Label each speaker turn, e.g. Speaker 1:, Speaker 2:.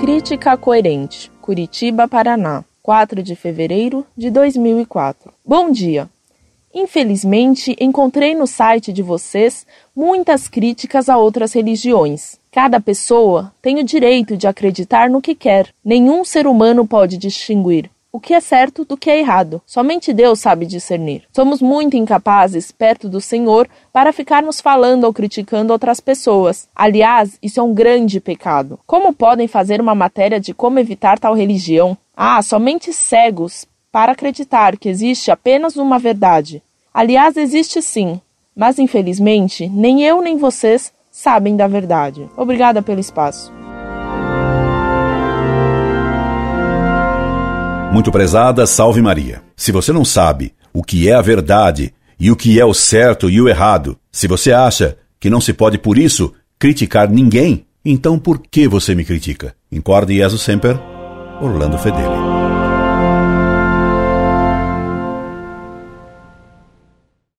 Speaker 1: Crítica Coerente, Curitiba, Paraná, 4 de fevereiro de 2004. Bom dia! Infelizmente, encontrei no site de vocês muitas críticas a outras religiões. Cada pessoa tem o direito de acreditar no que quer. Nenhum ser humano pode distinguir o que é certo do que é errado. Somente Deus sabe discernir. Somos muito incapazes, perto do Senhor, para ficarmos falando ou criticando outras pessoas. Aliás, isso é um grande pecado. Como podem fazer uma matéria de como evitar tal religião? Ah, somente cegos para acreditar que existe apenas uma verdade. Aliás, existe sim, mas infelizmente nem eu nem vocês sabem da verdade. Obrigada pelo espaço.
Speaker 2: Muito prezada, salve Maria. Se você não sabe o que é a verdade e o que é o certo e o errado, se você acha que não se pode por isso criticar ninguém, então por que você me critica? Incorde Jesus Semper, Orlando Fedeli.